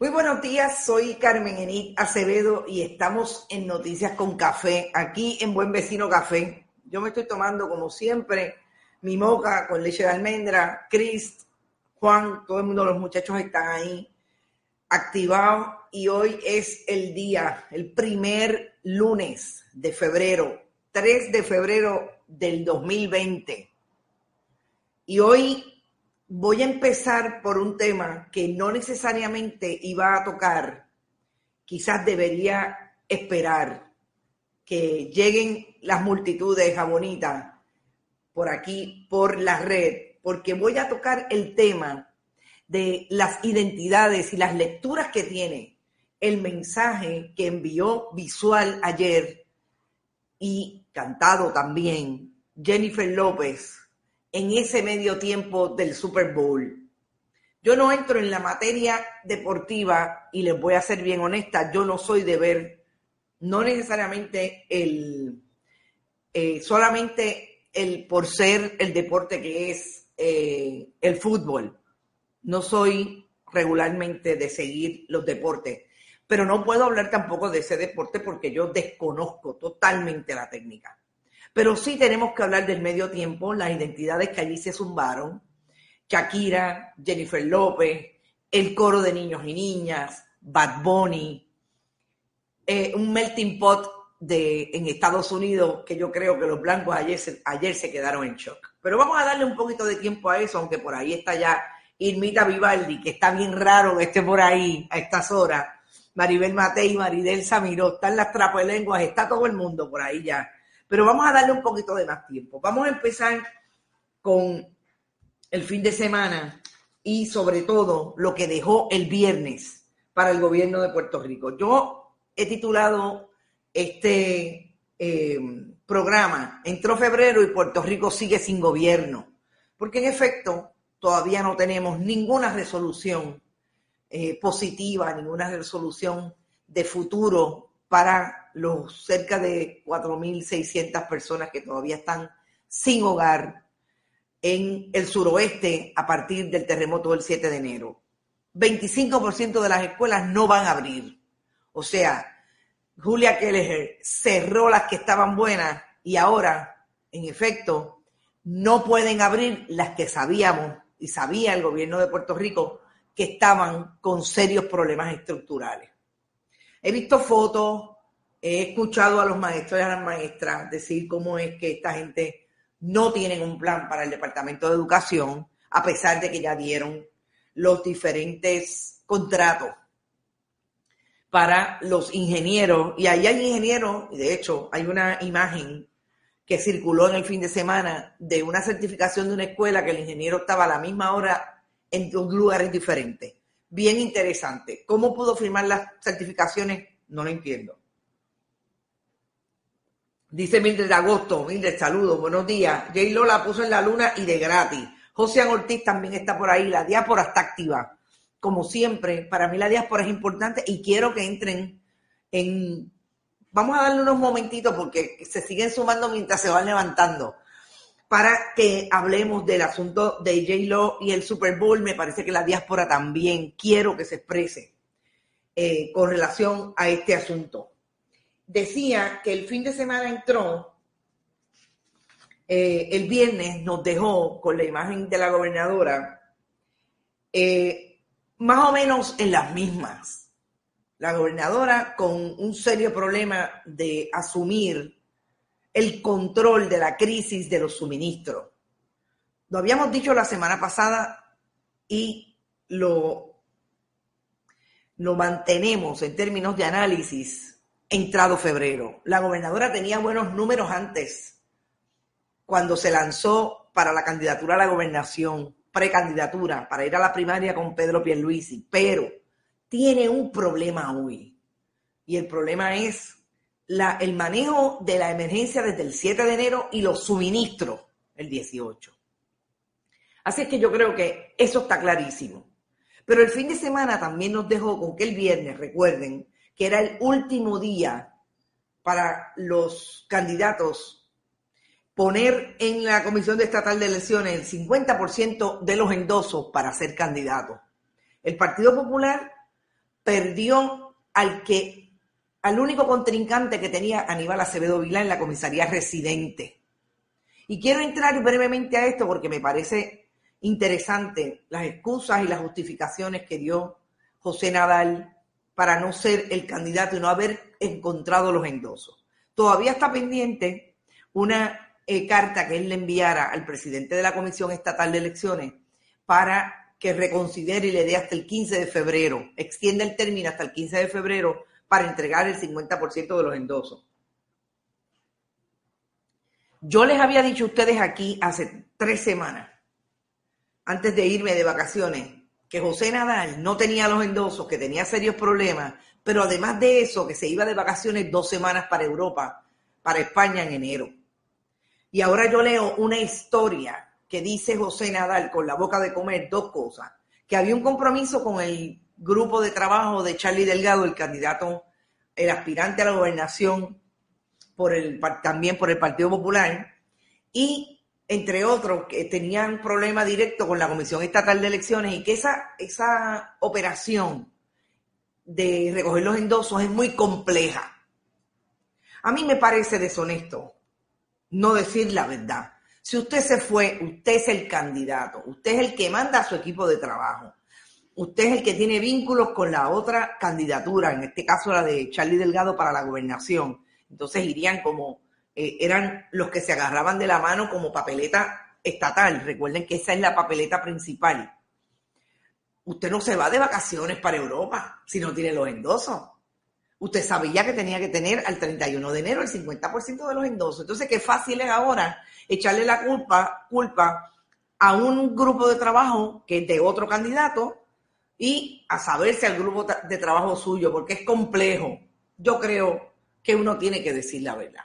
Muy buenos días, soy Carmen Enid Acevedo y estamos en Noticias con Café, aquí en Buen Vecino Café. Yo me estoy tomando, como siempre, mi moca con leche de almendra, Chris, Juan, todo el mundo, los muchachos están ahí activados y hoy es el día, el primer lunes de febrero, 3 de febrero del 2020. Y hoy voy a empezar por un tema que no necesariamente iba a tocar, quizás debería esperar que lleguen las multitudes jabonitas por aquí, por la red, porque voy a tocar el tema de las identidades y las lecturas que tiene el mensaje que envió visual ayer y cantado también Jennifer López en ese medio tiempo del Super Bowl. Yo no entro en la materia deportiva y les voy a ser bien honesta, yo no soy de ver, no necesariamente el, eh, solamente el por ser el deporte que es eh, el fútbol. No soy regularmente de seguir los deportes, pero no puedo hablar tampoco de ese deporte porque yo desconozco totalmente la técnica. Pero sí tenemos que hablar del medio tiempo, las identidades que allí se zumbaron. Shakira, Jennifer López, el coro de niños y niñas, Bad Bunny, eh, un melting pot de, en Estados Unidos que yo creo que los blancos ayer se, ayer se quedaron en shock. Pero vamos a darle un poquito de tiempo a eso, aunque por ahí está ya Irmita Vivaldi, que está bien raro que esté por ahí a estas horas. Maribel Matei, Maridel Samiro, están las trapelenguas, está todo el mundo por ahí ya pero vamos a darle un poquito de más tiempo. Vamos a empezar con el fin de semana y sobre todo lo que dejó el viernes para el gobierno de Puerto Rico. Yo he titulado este eh, programa, entró febrero y Puerto Rico sigue sin gobierno, porque en efecto todavía no tenemos ninguna resolución eh, positiva, ninguna resolución de futuro para los cerca de 4.600 personas que todavía están sin hogar en el suroeste a partir del terremoto del 7 de enero. 25% de las escuelas no van a abrir. O sea, Julia Kelleher cerró las que estaban buenas y ahora, en efecto, no pueden abrir las que sabíamos y sabía el gobierno de Puerto Rico que estaban con serios problemas estructurales. He visto fotos, He escuchado a los maestros y a las maestras decir cómo es que esta gente no tienen un plan para el Departamento de Educación, a pesar de que ya dieron los diferentes contratos para los ingenieros. Y ahí hay ingenieros, y de hecho hay una imagen que circuló en el fin de semana de una certificación de una escuela que el ingeniero estaba a la misma hora en dos lugares diferentes. Bien interesante. ¿Cómo pudo firmar las certificaciones? No lo entiendo. Dice Mildred Agosto, Mildred, saludos, buenos días. J. Lo la puso en la luna y de gratis. José Ortiz también está por ahí. La diáspora está activa. Como siempre, para mí la diáspora es importante y quiero que entren en... Vamos a darle unos momentitos porque se siguen sumando mientras se van levantando para que hablemos del asunto de J. Lo y el Super Bowl. Me parece que la diáspora también quiero que se exprese eh, con relación a este asunto decía que el fin de semana entró, eh, el viernes nos dejó con la imagen de la gobernadora, eh, más o menos en las mismas. La gobernadora con un serio problema de asumir el control de la crisis de los suministros. Lo habíamos dicho la semana pasada y lo, lo mantenemos en términos de análisis entrado febrero. La gobernadora tenía buenos números antes, cuando se lanzó para la candidatura a la gobernación, precandidatura, para ir a la primaria con Pedro Pierluisi, pero tiene un problema hoy. Y el problema es el manejo de la emergencia desde el 7 de enero y los suministros el 18. Así es que yo creo que eso está clarísimo. Pero el fin de semana también nos dejó con que el viernes, recuerden, que era el último día para los candidatos poner en la Comisión de Estatal de Elecciones el 50% de los endosos para ser candidato. El Partido Popular perdió al que al único contrincante que tenía Aníbal Acevedo Vilá en la comisaría residente. Y quiero entrar brevemente a esto porque me parece interesante las excusas y las justificaciones que dio José Nadal para no ser el candidato y no haber encontrado los endosos. Todavía está pendiente una eh, carta que él le enviara al presidente de la Comisión Estatal de Elecciones para que reconsidere y le dé hasta el 15 de febrero, extienda el término hasta el 15 de febrero para entregar el 50% de los endosos. Yo les había dicho a ustedes aquí hace tres semanas, antes de irme de vacaciones, que José Nadal no tenía los endosos, que tenía serios problemas, pero además de eso, que se iba de vacaciones dos semanas para Europa, para España en enero. Y ahora yo leo una historia que dice José Nadal con la boca de comer dos cosas, que había un compromiso con el grupo de trabajo de Charlie Delgado, el candidato, el aspirante a la gobernación también por el Partido Popular, y entre otros que tenían problema directo con la Comisión Estatal de Elecciones y que esa, esa operación de recoger los endosos es muy compleja. A mí me parece deshonesto no decir la verdad. Si usted se fue, usted es el candidato, usted es el que manda a su equipo de trabajo, usted es el que tiene vínculos con la otra candidatura, en este caso la de Charlie Delgado para la gobernación. Entonces irían como, eh, eran los que se agarraban de la mano como papeleta estatal. Recuerden que esa es la papeleta principal. Usted no se va de vacaciones para Europa si no tiene los endosos. Usted sabía que tenía que tener al 31 de enero el 50% de los endosos. Entonces, qué fácil es ahora echarle la culpa, culpa a un grupo de trabajo que es de otro candidato y a saberse al grupo de trabajo suyo, porque es complejo. Yo creo que uno tiene que decir la verdad.